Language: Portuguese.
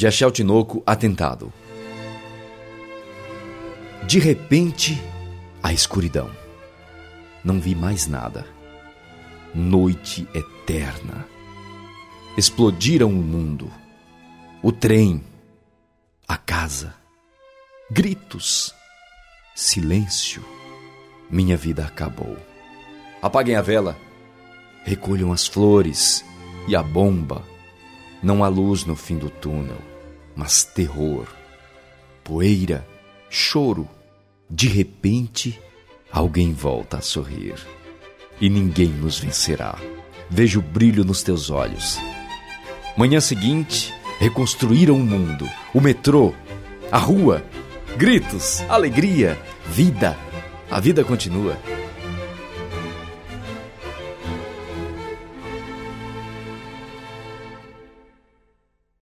de Achel Tinoco, Atentado. De repente, a escuridão. Não vi mais nada. Noite eterna. Explodiram o mundo. O trem. A casa. Gritos. Silêncio. Minha vida acabou. Apaguem a vela. Recolham as flores e a bomba. Não há luz no fim do túnel, mas terror, poeira, choro. De repente, alguém volta a sorrir. E ninguém nos vencerá. Vejo brilho nos teus olhos. Manhã seguinte, reconstruíram o mundo, o metrô, a rua, gritos, alegria, vida. A vida continua.